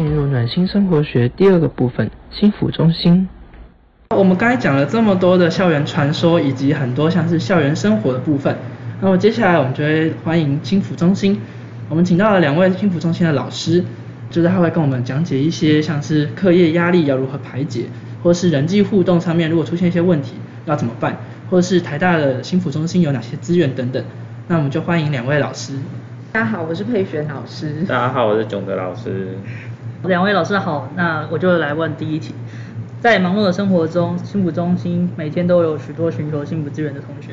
进入暖心生活学第二个部分——心腹中心。我们刚才讲了这么多的校园传说，以及很多像是校园生活的部分，那么接下来我们就会欢迎心腹中心。我们请到了两位心腹中心的老师，就是他会跟我们讲解一些像是课业压力要如何排解，或是人际互动上面如果出现一些问题要怎么办，或者是台大的心腹中心有哪些资源等等。那我们就欢迎两位老师。大家好，我是佩璇老师。大家好，我是囧德老师。两位老师好，那我就来问第一题。在忙碌的生活中，幸福中心每天都有许多寻求幸福资源的同学。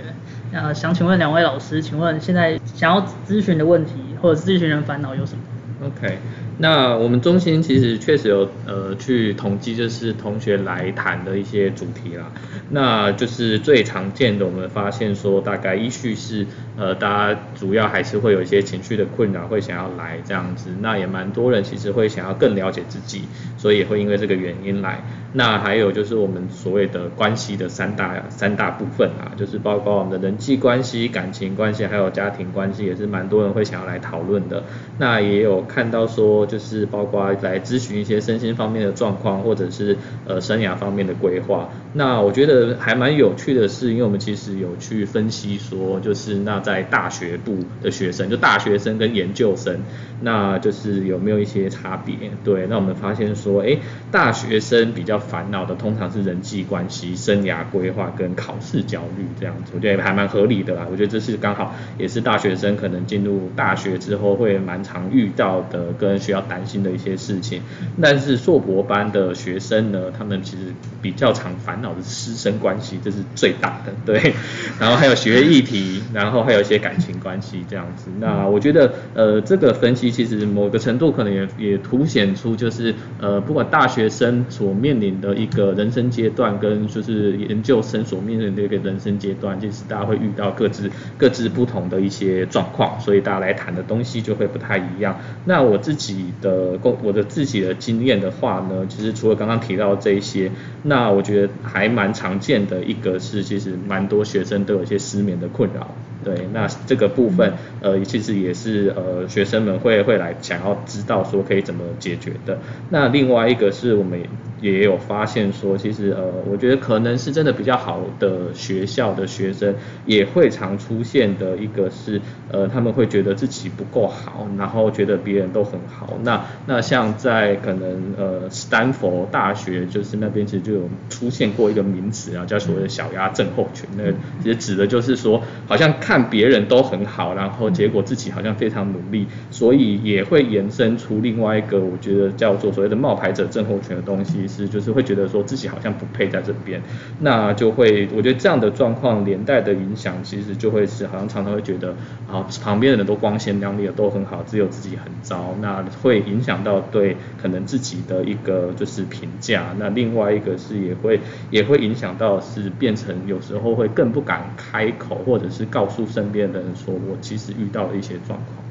那想请问两位老师，请问现在想要咨询的问题或者咨询人烦恼有什么？OK，那我们中心其实确实有呃去统计，就是同学来谈的一些主题啦。那就是最常见的，我们发现说大概依序是呃大家主要还是会有一些情绪的困扰，会想要来这样子。那也蛮多人其实会想要更了解自己，所以也会因为这个原因来。那还有就是我们所谓的关系的三大三大部分啊，就是包括我们的人际关系、感情关系，还有家庭关系，也是蛮多人会想要来讨论的。那也有看到说，就是包括来咨询一些身心方面的状况，或者是呃生涯方面的规划。那我觉得还蛮有趣的是，因为我们其实有去分析说，就是那在大学部的学生，就大学生跟研究生，那就是有没有一些差别？对，那我们发现说，哎，大学生比较烦恼的通常是人际关系、生涯规划跟考试焦虑这样子，我觉得还蛮合理的啦。我觉得这是刚好也是大学生可能进入大学之后会蛮常遇到的跟需要担心的一些事情。但是硕博班的学生呢，他们其实比较常烦恼的师生关系，这是最大的对。然后还有学业议题，然后还有一些感情关系这样子。那我觉得呃这个分析其实某个程度可能也也凸显出就是呃不管大学生所面临的一个人生阶段，跟就是研究生所面临的一个人生阶段，就是大家会遇到各自各自不同的一些状况，所以大家来谈的东西就会不太一样。那我自己的工我的自己的经验的话呢，其实除了刚刚提到这一些，那我觉得还蛮常见的一个是，其实蛮多学生都有一些失眠的困扰。对，那这个部分，呃，其实也是呃学生们会会来想要知道说可以怎么解决的。那另外一个是我们也有发现说，其实呃，我觉得可能是真的比较好的学校的学生也会常出现的一个是，呃，他们会觉得自己不够好，然后觉得别人都很好。那那像在可能呃斯坦福大学就是那边其实就有出现过一个名词啊，叫所谓的小鸭症候群。那其实指的就是说，好像看。别人都很好，然后结果自己好像非常努力，所以也会延伸出另外一个我觉得叫做所谓的冒牌者症候群的东西，是就是会觉得说自己好像不配在这边，那就会我觉得这样的状况连带的影响，其实就会是好像常常会觉得啊旁边的人都光鲜亮丽的都很好，只有自己很糟，那会影响到对可能自己的一个就是评价，那另外一个是也会也会影响到是变成有时候会更不敢开口，或者是告诉。身边的人说，我其实遇到了一些状况，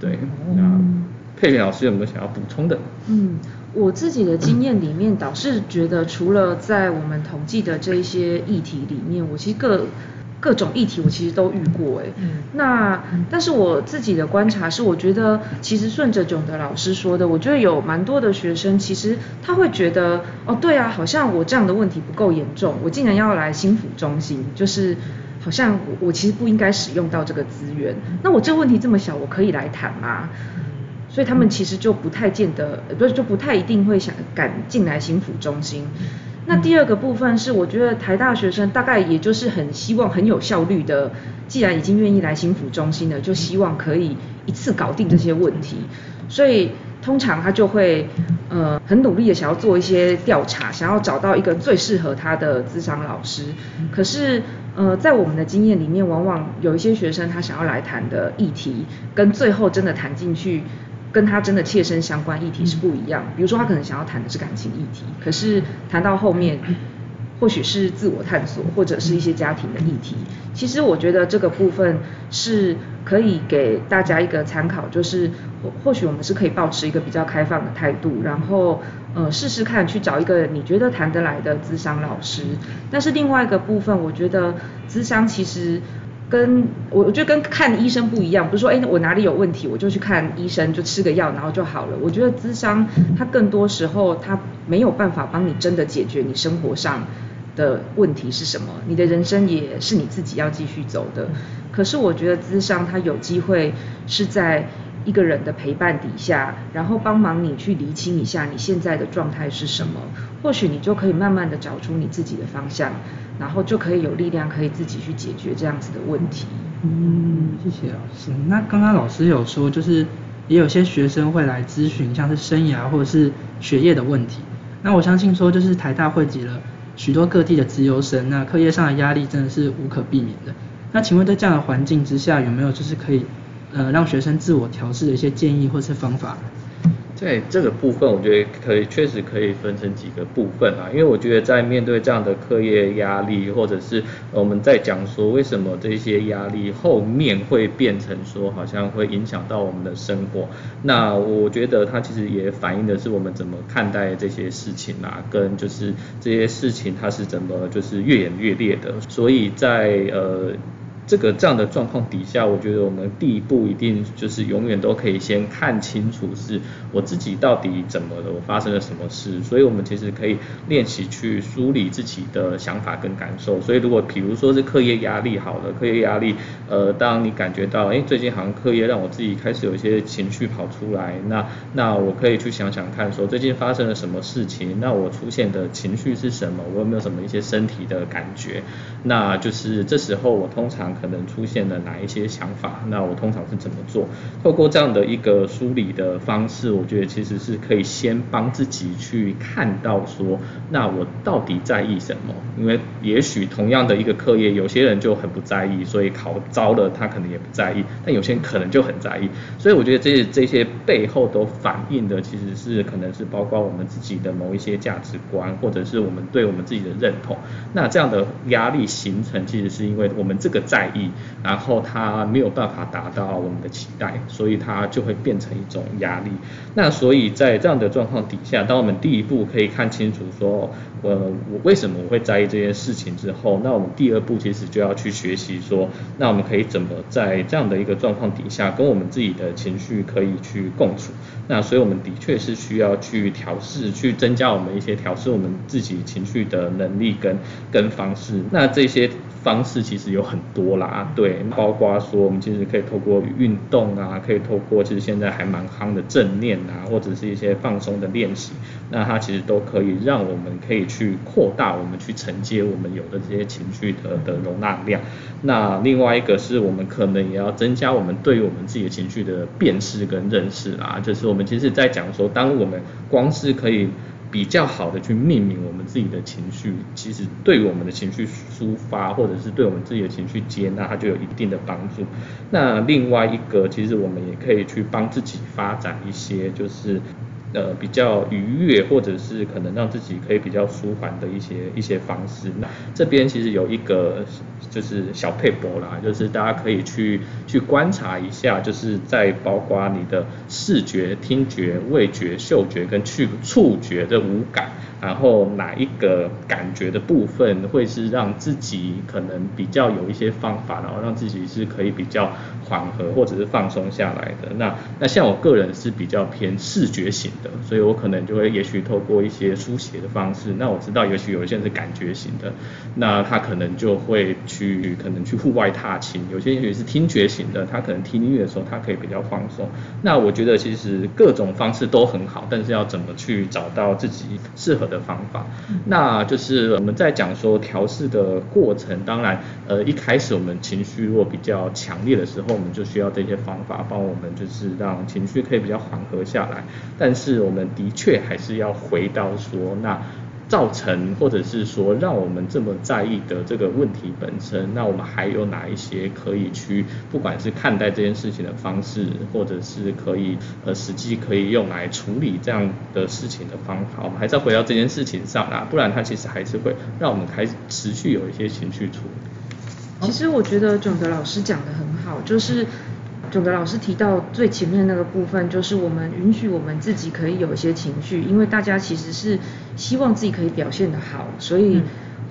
对，那佩佩老师有没有想要补充的？嗯，我自己的经验里面，倒是觉得除了在我们统计的这一些议题里面，我其实各各种议题我其实都遇过，哎，那但是我自己的观察是，我觉得其实顺着囧的老师说的，我觉得有蛮多的学生，其实他会觉得，哦，对啊，好像我这样的问题不够严重，我竟然要来心腹中心，就是。好像我我其实不应该使用到这个资源，那我这个问题这么小，我可以来谈吗？所以他们其实就不太见得，不是就不太一定会想敢进来心腹中心。那第二个部分是，我觉得台大学生大概也就是很希望很有效率的，既然已经愿意来心腹中心了，就希望可以一次搞定这些问题，所以通常他就会呃很努力的想要做一些调查，想要找到一个最适合他的资商老师，可是。呃，在我们的经验里面，往往有一些学生他想要来谈的议题，跟最后真的谈进去，跟他真的切身相关议题是不一样。比如说，他可能想要谈的是感情议题，可是谈到后面，或许是自我探索，或者是一些家庭的议题。其实我觉得这个部分是可以给大家一个参考，就是或许我们是可以保持一个比较开放的态度，然后。呃，试试看去找一个你觉得谈得来的咨商老师。但是另外一个部分，我觉得咨商其实跟我我觉得跟看医生不一样，不是说哎我哪里有问题我就去看医生就吃个药然后就好了。我觉得咨商它更多时候它没有办法帮你真的解决你生活上的问题是什么，你的人生也是你自己要继续走的。可是我觉得咨商它有机会是在一个人的陪伴底下，然后帮忙你去厘清一下你现在的状态是什么，或许你就可以慢慢的找出你自己的方向。然后就可以有力量，可以自己去解决这样子的问题。嗯，谢谢老师。那刚刚老师有说，就是也有些学生会来咨询，像是生涯或者是学业的问题。那我相信说，就是台大汇集了许多各地的资优生，那课业上的压力真的是无可避免的。那请问在这样的环境之下，有没有就是可以呃让学生自我调试的一些建议或是方法？在这个部分，我觉得可以确实可以分成几个部分啊，因为我觉得在面对这样的课业压力，或者是我们在讲说为什么这些压力后面会变成说好像会影响到我们的生活，那我觉得它其实也反映的是我们怎么看待这些事情啊，跟就是这些事情它是怎么就是越演越烈的，所以在呃。这个这样的状况底下，我觉得我们第一步一定就是永远都可以先看清楚是我自己到底怎么了，我发生了什么事。所以，我们其实可以练习去梳理自己的想法跟感受。所以，如果比如说是课业压力好了，课业压力，呃，当你感觉到，哎，最近好像课业让我自己开始有一些情绪跑出来，那那我可以去想想看，说最近发生了什么事情，那我出现的情绪是什么，我有没有什么一些身体的感觉？那就是这时候我通常。可能出现了哪一些想法？那我通常是怎么做？透过这样的一个梳理的方式，我觉得其实是可以先帮自己去看到说，那我到底在意什么？因为也许同样的一个课业，有些人就很不在意，所以考糟了他可能也不在意；但有些人可能就很在意。所以我觉得这这些背后都反映的其实是可能是包括我们自己的某一些价值观，或者是我们对我们自己的认同。那这样的压力形成，其实是因为我们这个在。意，然后他没有办法达到我们的期待，所以他就会变成一种压力。那所以在这样的状况底下，当我们第一步可以看清楚说，呃，我为什么我会在意这件事情之后，那我们第二步其实就要去学习说，那我们可以怎么在这样的一个状况底下，跟我们自己的情绪可以去共处。那所以我们的确是需要去调试，去增加我们一些调试我们自己情绪的能力跟跟方式。那这些。方式其实有很多啦，对，包括说我们其实可以透过运动啊，可以透过其实现在还蛮夯的正念啊，或者是一些放松的练习，那它其实都可以让我们可以去扩大我们去承接我们有的这些情绪的的容纳量。那另外一个是我们可能也要增加我们对于我们自己的情绪的辨识跟认识啦，就是我们其实在讲说，当我们光是可以。比较好的去命名我们自己的情绪，其实对我们的情绪抒发，或者是对我们自己的情绪接纳，它就有一定的帮助。那另外一个，其实我们也可以去帮自己发展一些，就是。呃，比较愉悦，或者是可能让自己可以比较舒缓的一些一些方式。那这边其实有一个就是小配博啦，就是大家可以去去观察一下，就是在包括你的视觉、听觉、味觉、嗅觉跟去触觉的五感。然后哪一个感觉的部分会是让自己可能比较有一些方法，然后让自己是可以比较缓和或者是放松下来的。那那像我个人是比较偏视觉型的，所以我可能就会也许透过一些书写的方式。那我知道也许有一些人是感觉型的，那他可能就会去可能去户外踏青。有些也许是听觉型的，他可能听音乐的时候他可以比较放松。那我觉得其实各种方式都很好，但是要怎么去找到自己适合。的方法，那就是我们在讲说调试的过程。当然，呃，一开始我们情绪如果比较强烈的时候，我们就需要这些方法帮我们，就是让情绪可以比较缓和下来。但是，我们的确还是要回到说那。造成或者是说让我们这么在意的这个问题本身，那我们还有哪一些可以去，不管是看待这件事情的方式，或者是可以呃实际可以用来处理这样的事情的方法，我们还是要回到这件事情上啦，不然它其实还是会让我们开始持续有一些情绪处理。其实我觉得囧德老师讲的很好，就是。总的老师提到最前面那个部分，就是我们允许我们自己可以有一些情绪，因为大家其实是希望自己可以表现得好，所以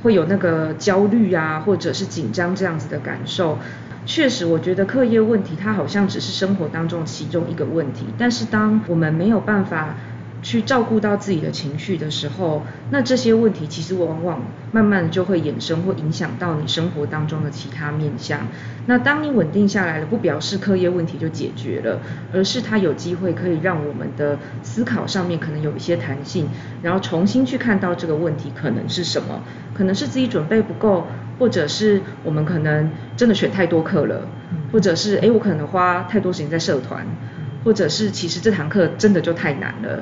会有那个焦虑啊，或者是紧张这样子的感受。确实，我觉得课业问题它好像只是生活当中其中一个问题，但是当我们没有办法。去照顾到自己的情绪的时候，那这些问题其实往往慢慢就会衍生或影响到你生活当中的其他面向。那当你稳定下来了，不表示课业问题就解决了，而是它有机会可以让我们的思考上面可能有一些弹性，然后重新去看到这个问题可能是什么，可能是自己准备不够，或者是我们可能真的选太多课了，或者是诶我可能花太多时间在社团，或者是其实这堂课真的就太难了。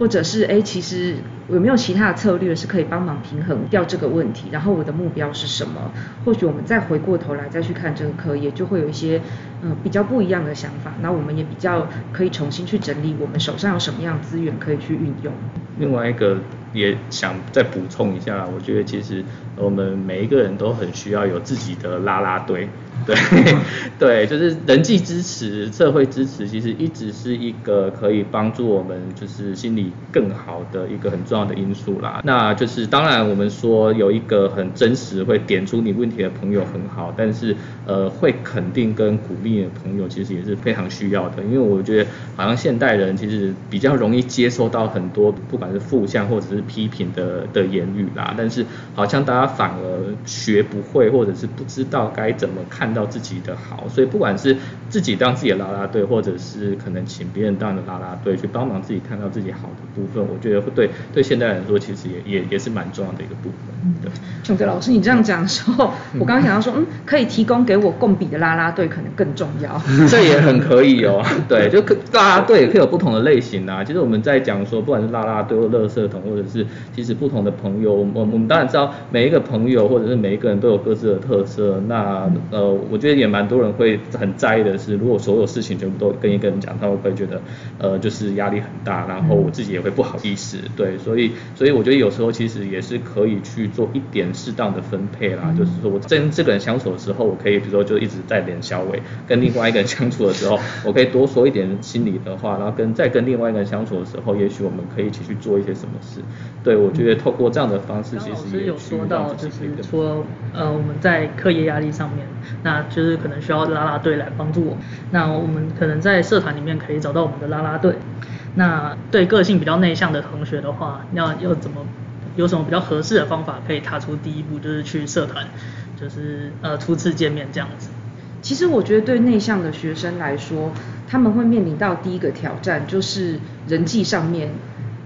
或者是哎，其实有没有其他的策略是可以帮忙平衡掉这个问题？然后我的目标是什么？或许我们再回过头来再去看这个课业，就会有一些嗯比较不一样的想法。那我们也比较可以重新去整理我们手上有什么样资源可以去运用。另外一个也想再补充一下，我觉得其实我们每一个人都很需要有自己的拉拉队。对，对，就是人际支持、社会支持，其实一直是一个可以帮助我们就是心理更好的一个很重要的因素啦。那就是当然我们说有一个很真实会点出你问题的朋友很好，但是呃会肯定跟鼓励的朋友其实也是非常需要的。因为我觉得好像现代人其实比较容易接受到很多不管是负向或者是批评的的言语啦，但是好像大家反而学不会或者是不知道该怎么看。到自己的好，所以不管是自己当自己的啦啦队，或者是可能请别人当的啦啦队去帮忙自己看到自己好的部分，我觉得会对对现代来说，其实也也也是蛮重要的一个部分。对，琼德老师，你这样讲的时候，我刚刚想到说，嗯，可以提供给我共比的啦啦队，可能更重要。这也很可以哦。对，就啦啦队也可以有不同的类型啊。其实我们在讲说，不管是啦啦队或乐色桶，或者是其实不同的朋友，我我们当然知道每一个朋友或者是每一个人都有各自的特色。那呃。我觉得也蛮多人会很在意的是，如果所有事情全部都跟一个人讲，他会不会觉得，呃，就是压力很大，然后我自己也会不好意思，对，所以，所以我觉得有时候其实也是可以去做一点适当的分配啦，就是说我跟这个人相处的时候，我可以比如说就一直在脸消委，跟另外一个人相处的时候，我可以多说一点心里的话，然后跟再跟另外一个人相处的时候，也许我们可以一起去做一些什么事，对我觉得透过这样的方式，其实也有说到，就是说，呃，我们在课业压力上面。那就是可能需要拉拉队来帮助我。那我们可能在社团里面可以找到我们的拉拉队。那对个性比较内向的同学的话，要要怎么有什么比较合适的方法可以踏出第一步，就是去社团，就是呃初次见面这样子。其实我觉得对内向的学生来说，他们会面临到第一个挑战就是人际上面。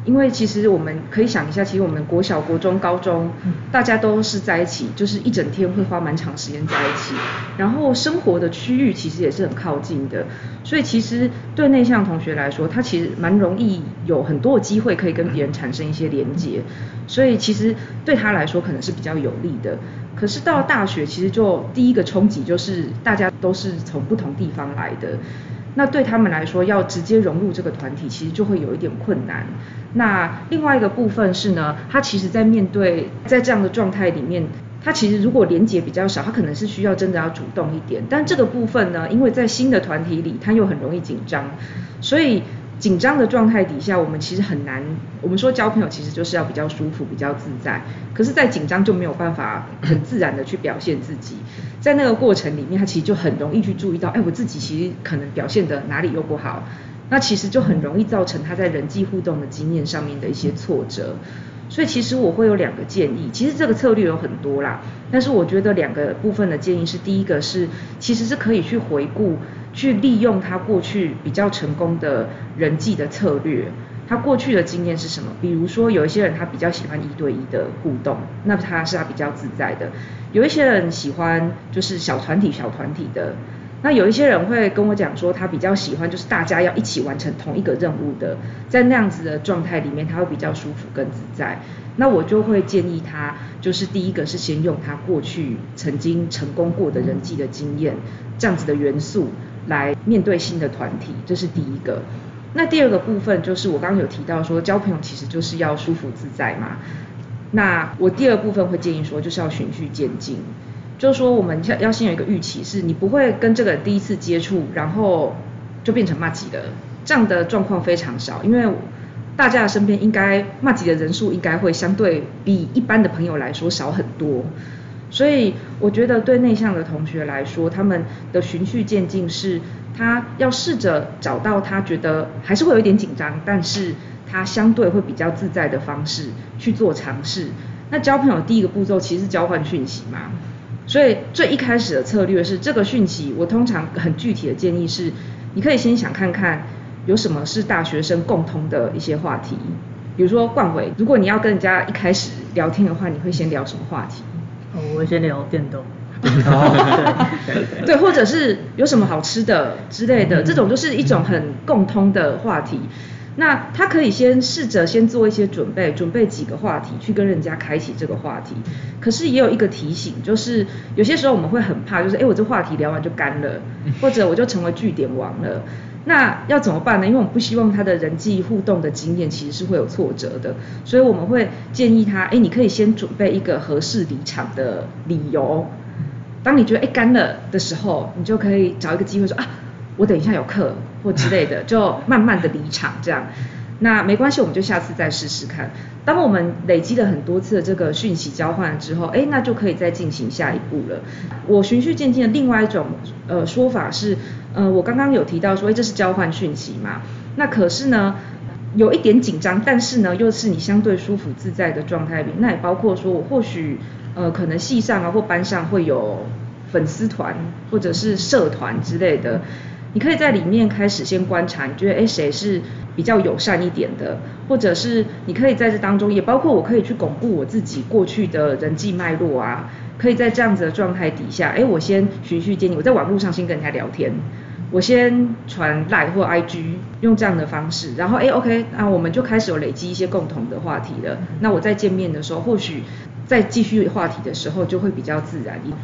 因为其实我们可以想一下，其实我们国小、国中、高中，大家都是在一起，就是一整天会花蛮长时间在一起，然后生活的区域其实也是很靠近的，所以其实对内向同学来说，他其实蛮容易有很多的机会可以跟别人产生一些连接，所以其实对他来说可能是比较有利的。可是到大学，其实就第一个冲击就是大家都是从不同地方来的。那对他们来说，要直接融入这个团体，其实就会有一点困难。那另外一个部分是呢，他其实在面对在这样的状态里面，他其实如果连接比较少，他可能是需要真的要主动一点。但这个部分呢，因为在新的团体里，他又很容易紧张，所以。紧张的状态底下，我们其实很难。我们说交朋友其实就是要比较舒服、比较自在。可是，在紧张就没有办法很自然的去表现自己。在那个过程里面，他其实就很容易去注意到，哎，我自己其实可能表现的哪里又不好。那其实就很容易造成他在人际互动的经验上面的一些挫折。所以，其实我会有两个建议。其实这个策略有很多啦，但是我觉得两个部分的建议是：第一个是，其实是可以去回顾。去利用他过去比较成功的人际的策略，他过去的经验是什么？比如说有一些人他比较喜欢一对一的互动，那他是他比较自在的；有一些人喜欢就是小团体小团体的，那有一些人会跟我讲说他比较喜欢就是大家要一起完成同一个任务的，在那样子的状态里面他会比较舒服更自在。那我就会建议他，就是第一个是先用他过去曾经成功过的人际的经验这样子的元素。来面对新的团体，这是第一个。那第二个部分就是我刚刚有提到说，交朋友其实就是要舒服自在嘛。那我第二部分会建议说，就是要循序渐进，就是说我们要要先有一个预期，是你不会跟这个第一次接触，然后就变成骂级的，这样的状况非常少，因为大家的身边应该骂级的人数应该会相对比一般的朋友来说少很多。所以我觉得对内向的同学来说，他们的循序渐进是，他要试着找到他觉得还是会有一点紧张，但是他相对会比较自在的方式去做尝试。那交朋友第一个步骤其实是交换讯息嘛，所以最一开始的策略是这个讯息，我通常很具体的建议是，你可以先想看看有什么是大学生共通的一些话题，比如说冠伟，如果你要跟人家一开始聊天的话，你会先聊什么话题？哦，我会先聊电动。对 对，或者是有什么好吃的之类的，这种就是一种很共通的话题。那他可以先试着先做一些准备，准备几个话题去跟人家开启这个话题。可是也有一个提醒，就是有些时候我们会很怕，就是哎，我这话题聊完就干了，或者我就成为据点王了。那要怎么办呢？因为我们不希望他的人际互动的经验其实是会有挫折的，所以我们会建议他，哎，你可以先准备一个合适离场的理由。当你觉得哎干了的时候，你就可以找一个机会说啊，我等一下有课或之类的，就慢慢的离场这样。那没关系，我们就下次再试试看。当我们累积了很多次的这个讯息交换之后，哎，那就可以再进行下一步了。我循序渐进的另外一种呃说法是，呃，我刚刚有提到说，哎，这是交换讯息嘛？那可是呢，有一点紧张，但是呢，又是你相对舒服自在的状态里。那也包括说我或许。呃，可能系上啊或班上会有粉丝团或者是社团之类的，你可以在里面开始先观察，你觉得哎谁是比较友善一点的，或者是你可以在这当中，也包括我可以去巩固我自己过去的人际脉络啊，可以在这样子的状态底下，哎我先循序渐进，我在网络上先跟人家聊天，我先传 Line 或 IG 用这样的方式，然后哎 OK，那我们就开始有累积一些共同的话题了，那我在见面的时候或许。在继续话题的时候，就会比较自然一点。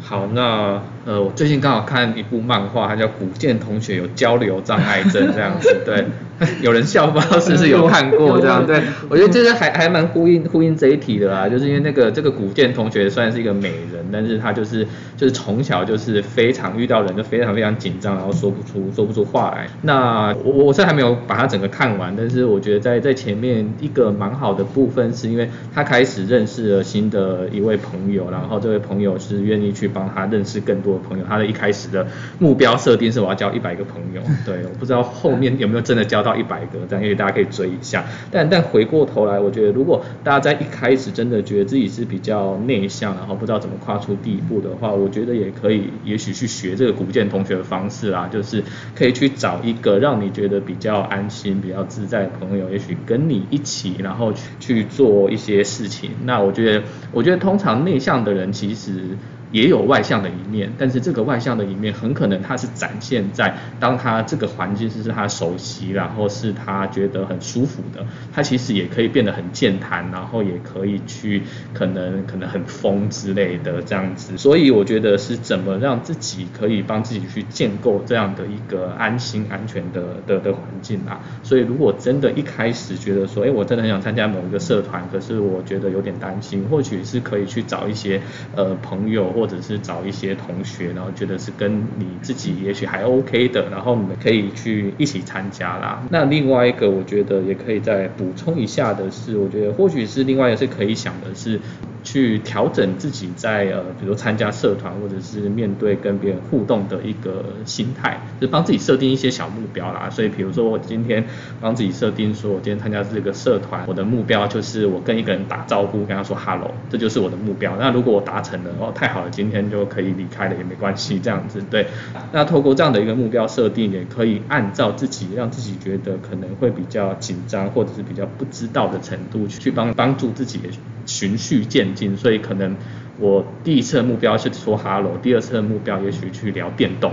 好，那呃，我最近刚好看一部漫画，它叫《古剑同学有交流障碍症》这样子，对。有人笑，不知道是不是有看过这样？对，我觉得这个还还蛮呼应呼应这一题的啦，就是因为那个这个古剑同学算是一个美人，但是他就是就是从小就是非常遇到人就非常非常紧张，然后说不出说不出话来。那我我这还没有把它整个看完，但是我觉得在在前面一个蛮好的部分，是因为他开始认识了新的一位朋友，然后这位朋友是愿意去帮他认识更多的朋友。他的一开始的目标设定是我要交一百个朋友，对，我不知道后面有没有真的交到。一百个，这样因为大家可以追一下。但但回过头来，我觉得如果大家在一开始真的觉得自己是比较内向，然后不知道怎么跨出第一步的话，我觉得也可以，也许去学这个古建同学的方式啊，就是可以去找一个让你觉得比较安心、比较自在的朋友，也许跟你一起，然后去去做一些事情。那我觉得，我觉得通常内向的人其实。也有外向的一面，但是这个外向的一面很可能它是展现在当他这个环境是他熟悉，然后是他觉得很舒服的，他其实也可以变得很健谈，然后也可以去可能可能很疯之类的这样子。所以我觉得是怎么让自己可以帮自己去建构这样的一个安心安全的的的环境啊。所以如果真的一开始觉得说，哎，我真的很想参加某一个社团，可是我觉得有点担心，或许是可以去找一些呃朋友。或或者是找一些同学，然后觉得是跟你自己也许还 OK 的，然后你们可以去一起参加啦。那另外一个我觉得也可以再补充一下的是，我觉得或许是另外一个是可以想的是。去调整自己在呃，比如参加社团或者是面对跟别人互动的一个心态，就帮自己设定一些小目标啦。所以，比如说我今天帮自己设定说，我今天参加这个社团，我的目标就是我跟一个人打招呼，跟他说 hello，这就是我的目标。那如果我达成了，哦，太好了，今天就可以离开了也没关系，这样子对。那透过这样的一个目标设定，也可以按照自己让自己觉得可能会比较紧张或者是比较不知道的程度去帮帮助自己循序渐。所以可能我第一次的目标是说 hello，第二次的目标也许去聊电动，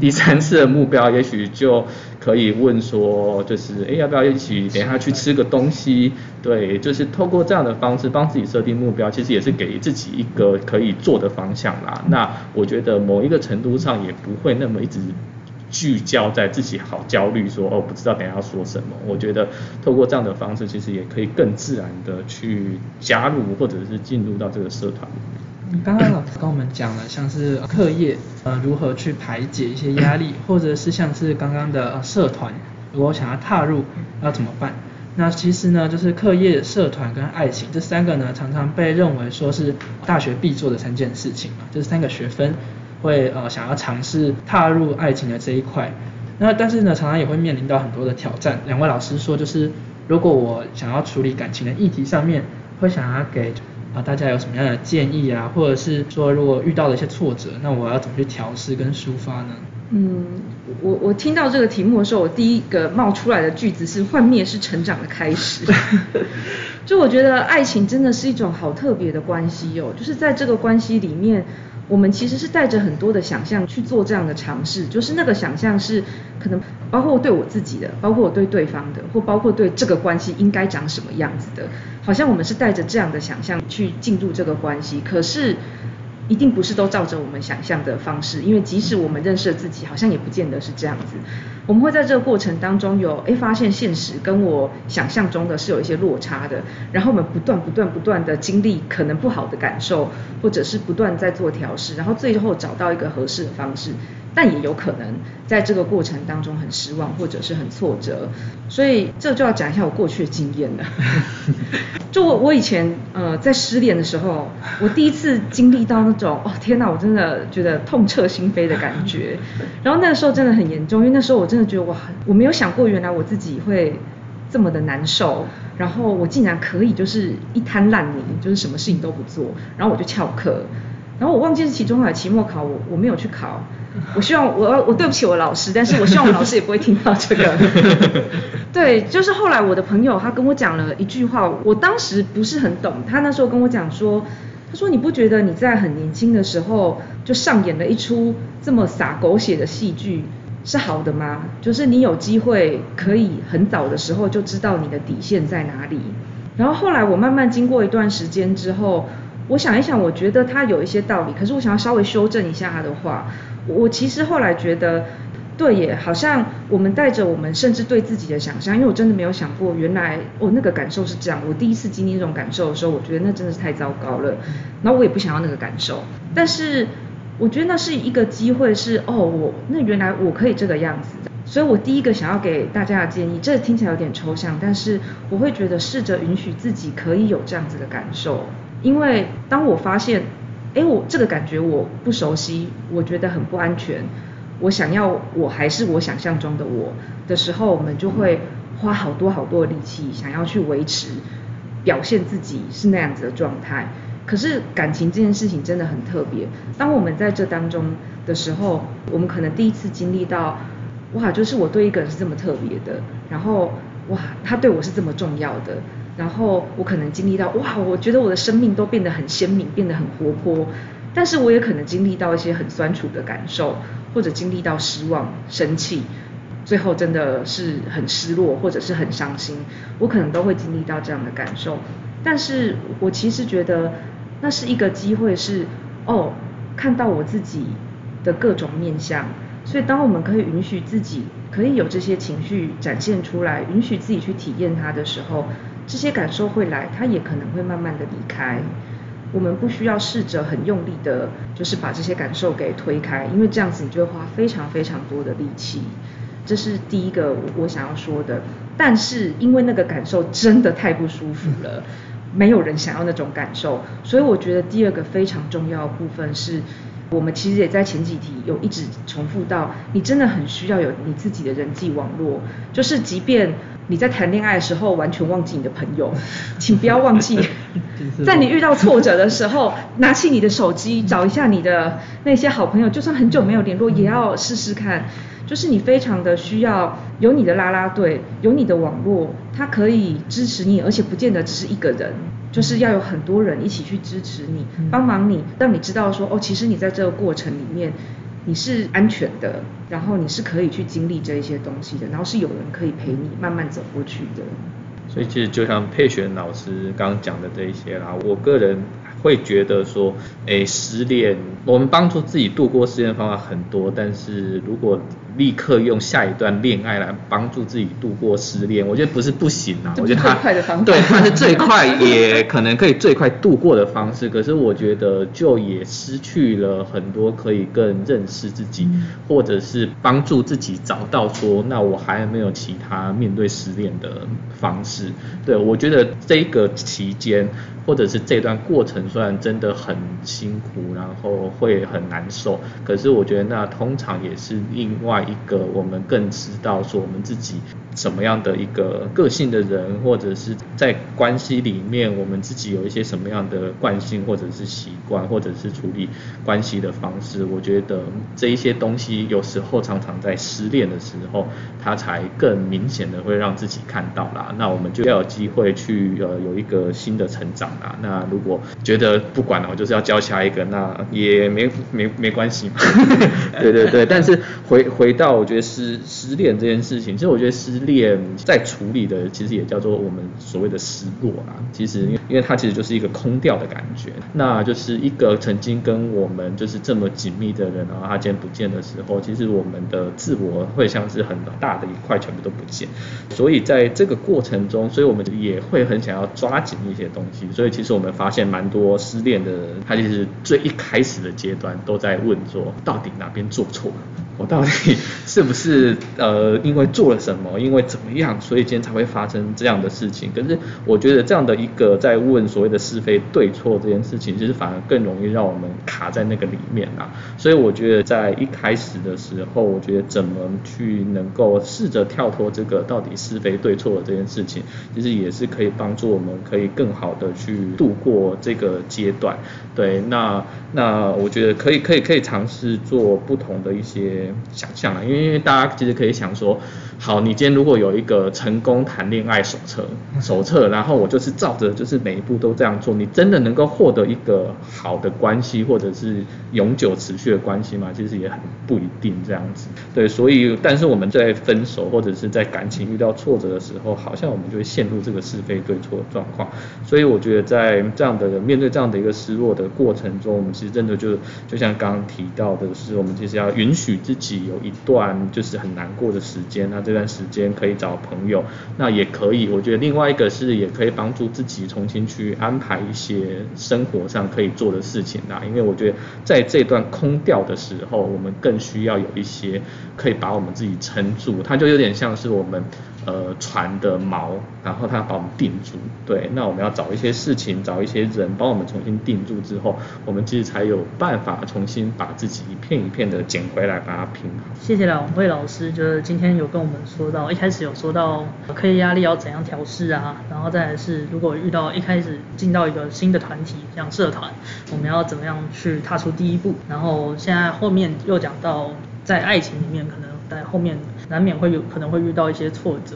第三次的目标也许就可以问说，就是哎要不要一起等下去吃个东西？对，就是透过这样的方式帮自己设定目标，其实也是给自己一个可以做的方向啦。那我觉得某一个程度上也不会那么一直。聚焦在自己好焦虑，说哦不知道等下要说什么。我觉得透过这样的方式，其实也可以更自然的去加入或者是进入到这个社团。刚刚老师跟我们讲了，像是课业呃如何去排解一些压力，或者是像是刚刚的社团，如果想要踏入要怎么办？那其实呢，就是课业、社团跟爱情这三个呢，常常被认为说是大学必做的三件事情嘛，就是三个学分会呃想要尝试踏入爱情的这一块。那但是呢，常常也会面临到很多的挑战。两位老师说，就是如果我想要处理感情的议题上面，会想要给啊大家有什么样的建议啊，或者是说如果遇到了一些挫折，那我要怎么去调试跟抒发呢？嗯，我我听到这个题目的时候，我第一个冒出来的句子是“幻灭是成长的开始”。就我觉得爱情真的是一种好特别的关系哦，就是在这个关系里面，我们其实是带着很多的想象去做这样的尝试，就是那个想象是可能包括对我自己的，包括我对对方的，或包括对这个关系应该长什么样子的，好像我们是带着这样的想象去进入这个关系，可是。一定不是都照着我们想象的方式，因为即使我们认识了自己，好像也不见得是这样子。我们会在这个过程当中有诶发现现实跟我想象中的是有一些落差的，然后我们不断不断不断的经历可能不好的感受，或者是不断在做调试，然后最后找到一个合适的方式。但也有可能在这个过程当中很失望或者是很挫折，所以这就要讲一下我过去的经验了。就我我以前呃在失恋的时候，我第一次经历到那种哦天哪，我真的觉得痛彻心扉的感觉。然后那个时候真的很严重，因为那时候我真的觉得哇，我没有想过原来我自己会这么的难受，然后我竟然可以就是一滩烂泥，就是什么事情都不做，然后我就翘课。然后我忘记是期中考还是期末考，我我没有去考。我希望我我对不起我老师，但是我希望我老师也不会听到这个。对，就是后来我的朋友他跟我讲了一句话，我当时不是很懂。他那时候跟我讲说，他说你不觉得你在很年轻的时候就上演了一出这么洒狗血的戏剧是好的吗？就是你有机会可以很早的时候就知道你的底线在哪里。然后后来我慢慢经过一段时间之后，我想一想，我觉得他有一些道理，可是我想要稍微修正一下他的话。我其实后来觉得，对耶，好像我们带着我们甚至对自己的想象，因为我真的没有想过，原来哦那个感受是这样。我第一次经历这种感受的时候，我觉得那真的是太糟糕了。然后我也不想要那个感受。但是我觉得那是一个机会，是哦，我那原来我可以这个样子。所以我第一个想要给大家的建议，这听起来有点抽象，但是我会觉得试着允许自己可以有这样子的感受，因为当我发现。哎，我这个感觉我不熟悉，我觉得很不安全。我想要我还是我想象中的我的时候，我们就会花好多好多的力气，想要去维持表现自己是那样子的状态。可是感情这件事情真的很特别。当我们在这当中的时候，我们可能第一次经历到，哇，就是我对一个人是这么特别的，然后哇，他对我是这么重要的。然后我可能经历到哇，我觉得我的生命都变得很鲜明，变得很活泼。但是我也可能经历到一些很酸楚的感受，或者经历到失望、生气，最后真的是很失落，或者是很伤心。我可能都会经历到这样的感受。但是我其实觉得那是一个机会，是哦，看到我自己的各种面相。所以当我们可以允许自己可以有这些情绪展现出来，允许自己去体验它的时候。这些感受会来，它也可能会慢慢的离开。我们不需要试着很用力的，就是把这些感受给推开，因为这样子你就会花非常非常多的力气。这是第一个我想要说的。但是因为那个感受真的太不舒服了，没有人想要那种感受，所以我觉得第二个非常重要的部分是，我们其实也在前几题有一直重复到，你真的很需要有你自己的人际网络，就是即便。你在谈恋爱的时候完全忘记你的朋友，请不要忘记，在你遇到挫折的时候，拿起你的手机找一下你的那些好朋友，就算很久没有联络，也要试试看。就是你非常的需要有你的啦啦队，有你的网络，它可以支持你，而且不见得只是一个人，就是要有很多人一起去支持你，帮忙你，让你知道说哦，其实你在这个过程里面。你是安全的，然后你是可以去经历这一些东西的，然后是有人可以陪你慢慢走过去的。所以其实就像佩璇老师刚刚讲的这一些啦，我个人会觉得说，哎，失恋，我们帮助自己度过失恋的方法很多，但是如果立刻用下一段恋爱来帮助自己度过失恋，我觉得不是不行啊。我觉得他对，他是最快也可能可以最快度过的方式。可是我觉得就也失去了很多可以更认识自己，或者是帮助自己找到说，那我还有没有其他面对失恋的方式。对我觉得这个期间。或者是这段过程虽然真的很辛苦，然后会很难受，可是我觉得那通常也是另外一个我们更知道说我们自己。什么样的一个个性的人，或者是在关系里面，我们自己有一些什么样的惯性，或者是习惯，或者是处理关系的方式，我觉得这一些东西有时候常常在失恋的时候，它才更明显的会让自己看到啦。那我们就要有机会去呃有一个新的成长啦。那如果觉得不管了，我就是要教下一个，那也没没没关系嘛。对对对，但是回回到我觉得失失恋这件事情，其实我觉得失恋在处理的，其实也叫做我们所谓的失落啊。其实，因为因为它其实就是一个空掉的感觉，那就是一个曾经跟我们就是这么紧密的人，然后他今天不见的时候，其实我们的自我会像是很大的一块全部都不见。所以在这个过程中，所以我们也会很想要抓紧一些东西。所以其实我们发现蛮多失恋的人，他其实最一开始的阶段都在问说，到底哪边做错了？我到底是不是呃因为做了什么，因为怎么样，所以今天才会发生这样的事情？可是我觉得这样的一个在问所谓的是非对错这件事情，其实反而更容易让我们卡在那个里面啊。所以我觉得在一开始的时候，我觉得怎么去能够试着跳脱这个到底是非对错的这件事情，其实也是可以帮助我们可以更好的去度过这个阶段。对，那那我觉得可以可以可以尝试做不同的一些。想象啊，因为大家其实可以想说，好，你今天如果有一个成功谈恋爱手册，手册，然后我就是照着，就是每一步都这样做，你真的能够获得一个好的关系，或者是永久持续的关系吗？其实也很不一定这样子。对，所以，但是我们在分手或者是在感情遇到挫折的时候，好像我们就会陷入这个是非对错的状况。所以我觉得在这样的面对这样的一个失落的过程中，我们其实真的就就像刚刚提到的是，我们其实要允许自自己有一段就是很难过的时间，那这段时间可以找朋友，那也可以。我觉得另外一个是也可以帮助自己重新去安排一些生活上可以做的事情啦。因为我觉得在这段空掉的时候，我们更需要有一些可以把我们自己撑住。它就有点像是我们。呃，船的锚，然后它把我们定住。对，那我们要找一些事情，找一些人帮我们重新定住之后，我们其实才有办法重新把自己一片一片的捡回来，把它拼好。谢谢两位老师，就是今天有跟我们说到，一开始有说到课业压力要怎样调试啊，然后再来是如果遇到一开始进到一个新的团体，像社团，我们要怎么样去踏出第一步？然后现在后面又讲到在爱情里面可能。后面难免会有可能会遇到一些挫折，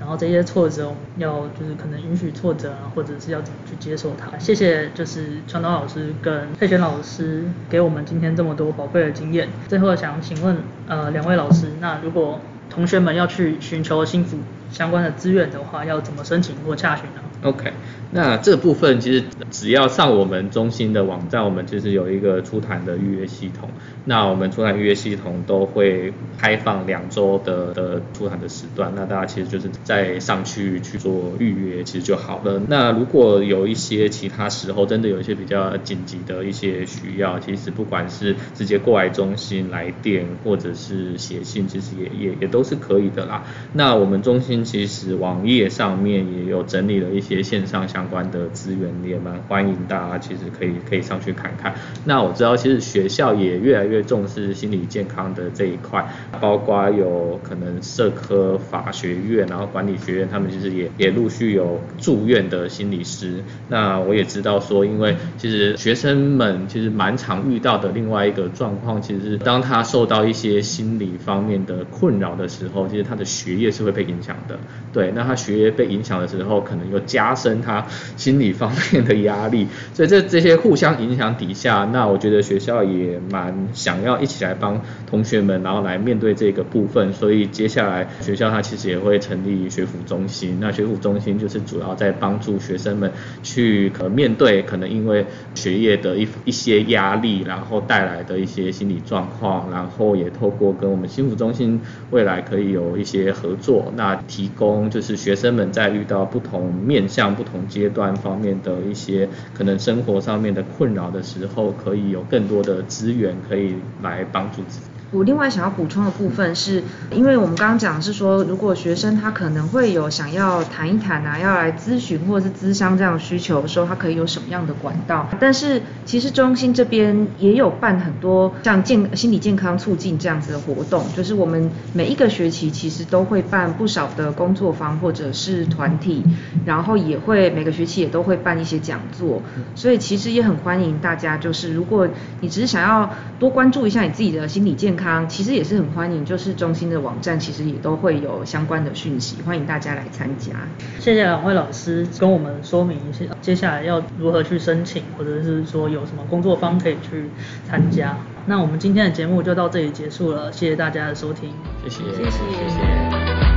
然后这些挫折要就是可能允许挫折啊，或者是要怎么去接受它。谢谢就是传导老师跟佩璇老师给我们今天这么多宝贵的经验。最后想请问呃两位老师，那如果同学们要去寻求幸福相关的资源的话，要怎么申请或洽询呢？OK。那这部分其实只要上我们中心的网站，我们其实有一个出谈的预约系统。那我们出谈预约系统都会开放两周的的出谈的时段，那大家其实就是再上去去做预约，其实就好了。那如果有一些其他时候真的有一些比较紧急的一些需要，其实不管是直接过来中心来电，或者是写信，其实也也也都是可以的啦。那我们中心其实网页上面也有整理了一些线上。相关的资源也蛮欢迎大家，其实可以可以上去看看。那我知道，其实学校也越来越重视心理健康的这一块，包括有可能社科法学院，然后管理学院，他们其实也也陆续有住院的心理师。那我也知道说，因为其实学生们其实蛮常遇到的另外一个状况，其实是当他受到一些心理方面的困扰的时候，其实他的学业是会被影响的。对，那他学业被影响的时候，可能又加深他心理方面的压力。所以这这些互相影响底下，那我觉得学校也蛮想要一起来帮同学们，然后来面对这个部分。所以接下来学校它其实也会成立学府中心。那学府中心就是主要在帮助学生们去可面对可能因为学业的一一些压力，然后带来的一些心理状况，然后也透过跟我们心福中心未来可以有一些合作，那提供就是学生们在遇到不同面向、不同阶段方面的一些可能生活上面的困扰的时候，可以有更多的资源可以来帮助自己。我另外想要补充的部分是，因为我们刚刚讲是说，如果学生他可能会有想要谈一谈啊，要来咨询或者是咨商这样的需求的时候，他可以有什么样的管道？但是其实中心这边也有办很多像健心理健康促进这样子的活动，就是我们每一个学期其实都会办不少的工作坊或者是团体，然后也会每个学期也都会办一些讲座，所以其实也很欢迎大家，就是如果你只是想要多关注一下你自己的心理健康，其实也是很欢迎，就是中心的网站其实也都会有相关的讯息，欢迎大家来参加。谢谢两位老师跟我们说明一下，接下来要如何去申请，或者是说有什么工作方可以去参加。那我们今天的节目就到这里结束了，谢谢大家的收听，谢谢，谢谢。